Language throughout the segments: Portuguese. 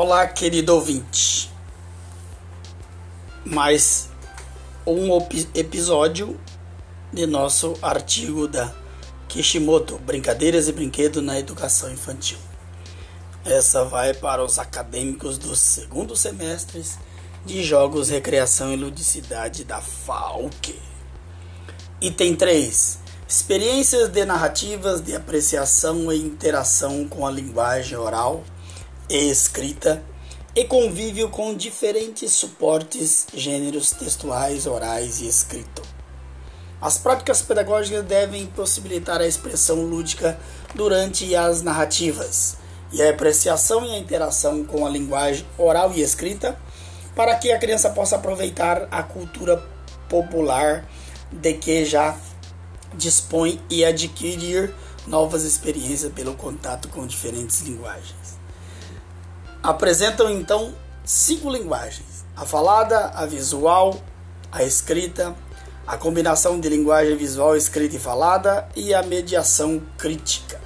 Olá, querido ouvinte. Mais um episódio de nosso artigo da Kishimoto: Brincadeiras e Brinquedos na Educação Infantil. Essa vai para os acadêmicos dos segundo semestres de Jogos, Recreação e Ludicidade da FAUC. Item 3: Experiências de narrativas de apreciação e interação com a linguagem oral e escrita e convívio com diferentes suportes, gêneros textuais, orais e escrito. As práticas pedagógicas devem possibilitar a expressão lúdica durante as narrativas e a apreciação e a interação com a linguagem oral e escrita para que a criança possa aproveitar a cultura popular de que já dispõe e adquirir novas experiências pelo contato com diferentes linguagens apresentam então cinco linguagens: a falada, a visual, a escrita, a combinação de linguagem visual, escrita e falada e a mediação crítica.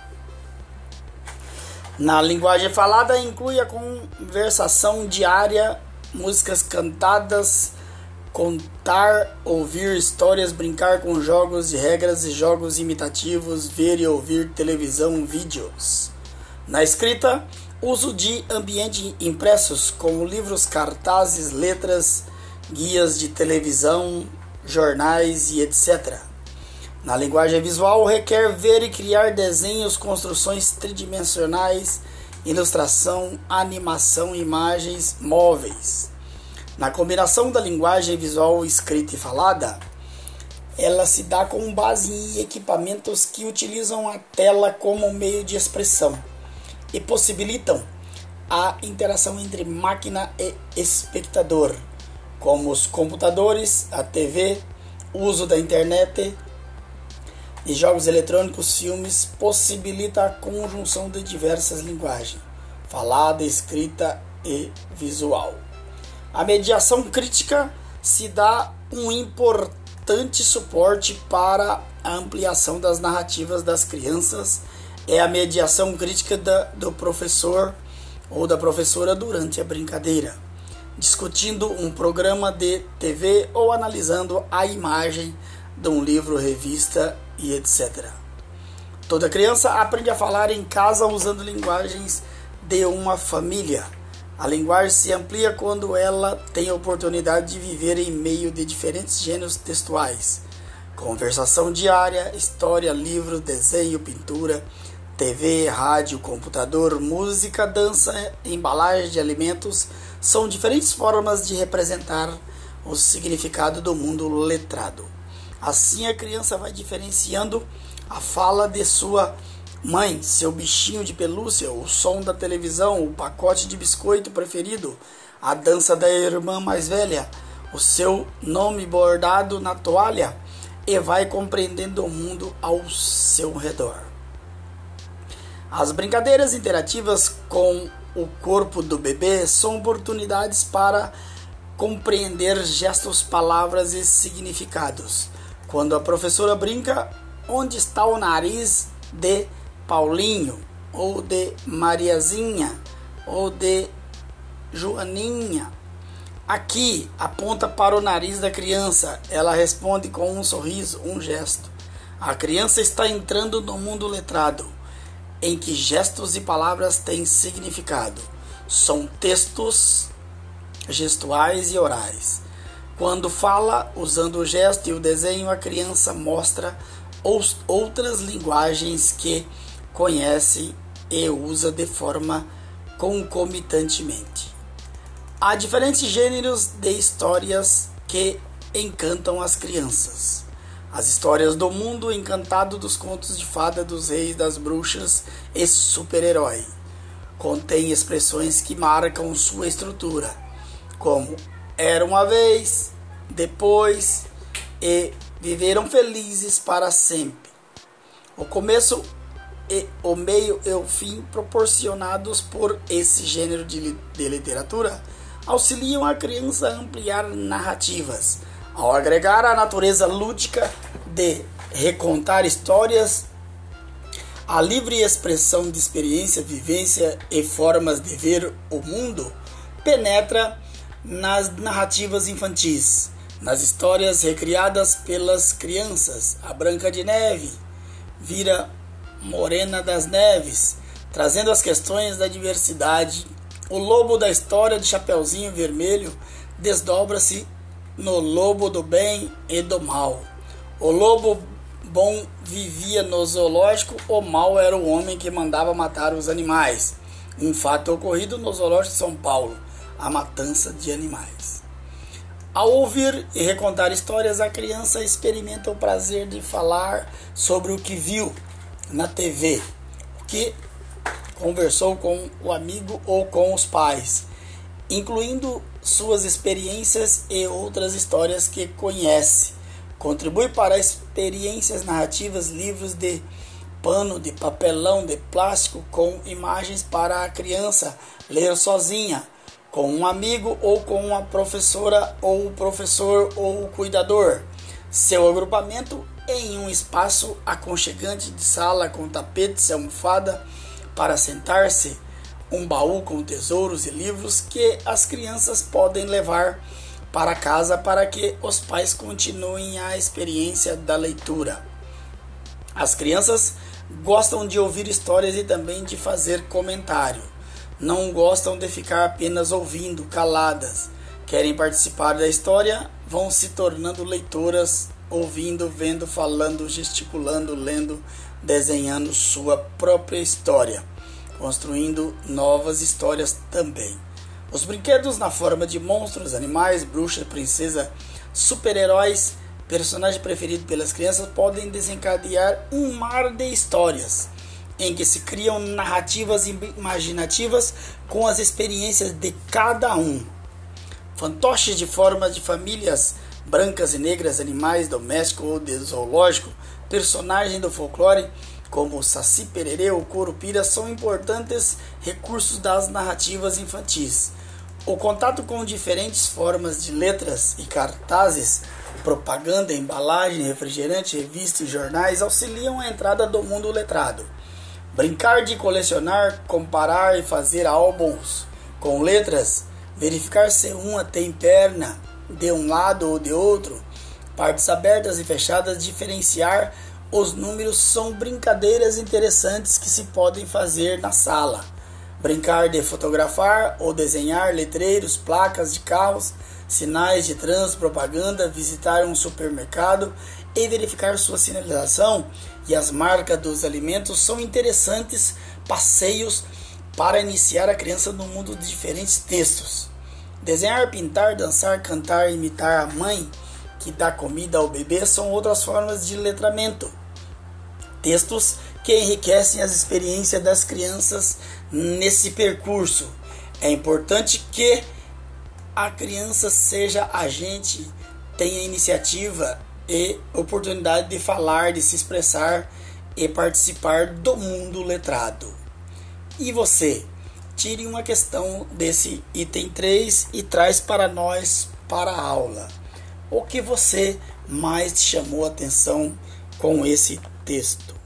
Na linguagem falada inclui a conversação diária, músicas cantadas, contar, ouvir histórias, brincar com jogos e regras e jogos imitativos, ver e ouvir televisão, vídeos. Na escrita, Uso de ambiente impressos como livros, cartazes, letras, guias de televisão, jornais e etc. Na linguagem visual, requer ver e criar desenhos, construções tridimensionais, ilustração, animação, imagens, móveis. Na combinação da linguagem visual escrita e falada, ela se dá com base em equipamentos que utilizam a tela como meio de expressão e possibilitam a interação entre máquina e espectador, como os computadores, a TV, uso da internet e jogos eletrônicos, filmes, possibilita a conjunção de diversas linguagens, falada, escrita e visual. A mediação crítica se dá um importante suporte para a ampliação das narrativas das crianças é a mediação crítica da, do professor ou da professora durante a brincadeira, discutindo um programa de TV ou analisando a imagem de um livro, revista e etc. Toda criança aprende a falar em casa usando linguagens de uma família. A linguagem se amplia quando ela tem a oportunidade de viver em meio de diferentes gêneros textuais. Conversação diária, história, livro, desenho, pintura, TV, rádio, computador, música, dança, embalagem de alimentos são diferentes formas de representar o significado do mundo letrado. Assim a criança vai diferenciando a fala de sua mãe, seu bichinho de pelúcia, o som da televisão, o pacote de biscoito preferido, a dança da irmã mais velha, o seu nome bordado na toalha e vai compreendendo o mundo ao seu redor. As brincadeiras interativas com o corpo do bebê são oportunidades para compreender gestos, palavras e significados. Quando a professora brinca, onde está o nariz de Paulinho, ou de Mariazinha, ou de Joaninha? Aqui aponta para o nariz da criança. Ela responde com um sorriso, um gesto. A criança está entrando no mundo letrado em que gestos e palavras têm significado. São textos gestuais e orais. Quando fala, usando o gesto e o desenho, a criança mostra outras linguagens que conhece e usa de forma concomitantemente. Há diferentes gêneros de histórias que encantam as crianças. As histórias do mundo encantado dos contos de fada dos reis, das bruxas e super-herói. Contém expressões que marcam sua estrutura, como era uma vez, depois e viveram felizes para sempre. O começo e o meio e o fim proporcionados por esse gênero de, de literatura auxiliam a criança a ampliar narrativas ao agregar a natureza lúdica de recontar histórias A livre expressão de experiência, vivência e formas de ver o mundo penetra nas narrativas infantis, nas histórias recriadas pelas crianças. A Branca de Neve vira Morena das Neves, trazendo as questões da diversidade. O lobo da história de Chapeuzinho Vermelho desdobra-se no lobo do bem e do mal. O lobo bom vivia no zoológico, o mal era o homem que mandava matar os animais. Um fato ocorrido no zoológico de São Paulo, a matança de animais. Ao ouvir e recontar histórias, a criança experimenta o prazer de falar sobre o que viu na TV, que conversou com o amigo ou com os pais, incluindo suas experiências e outras histórias que conhece. Contribui para experiências narrativas, livros de pano, de papelão, de plástico com imagens para a criança ler sozinha, com um amigo ou com uma professora ou professor ou cuidador. Seu agrupamento em um espaço aconchegante de sala com tapetes almofada para sentar-se, um baú com tesouros e livros que as crianças podem levar para casa para que os pais continuem a experiência da leitura. As crianças gostam de ouvir histórias e também de fazer comentário. Não gostam de ficar apenas ouvindo, caladas. Querem participar da história, vão se tornando leitoras ouvindo, vendo, falando, gesticulando, lendo, desenhando sua própria história, construindo novas histórias também. Os brinquedos na forma de monstros, animais, bruxas, princesa, super-heróis, personagem preferido pelas crianças podem desencadear um mar de histórias em que se criam narrativas imaginativas com as experiências de cada um. Fantoches de formas de famílias brancas e negras, animais domésticos ou de zoológico, personagens do folclore como o Saci Pererê ou Curupira são importantes recursos das narrativas infantis. O contato com diferentes formas de letras e cartazes, propaganda, embalagem, refrigerante, revistas e jornais auxiliam a entrada do mundo letrado. Brincar de colecionar, comparar e fazer álbuns com letras, verificar se uma tem perna, de um lado ou de outro, partes abertas e fechadas, diferenciar os números são brincadeiras interessantes que se podem fazer na sala. Brincar de fotografar ou desenhar letreiros, placas de carros, sinais de trânsito, propaganda, visitar um supermercado e verificar sua sinalização e as marcas dos alimentos são interessantes passeios para iniciar a criança no mundo de diferentes textos. Desenhar, pintar, dançar, cantar, imitar a mãe que dá comida ao bebê são outras formas de letramento. Textos que enriquecem as experiências das crianças nesse percurso. É importante que a criança seja agente, tenha iniciativa e oportunidade de falar, de se expressar e participar do mundo letrado. E você? Tire uma questão desse item 3 e traz para nós para a aula. O que você mais chamou atenção com esse texto?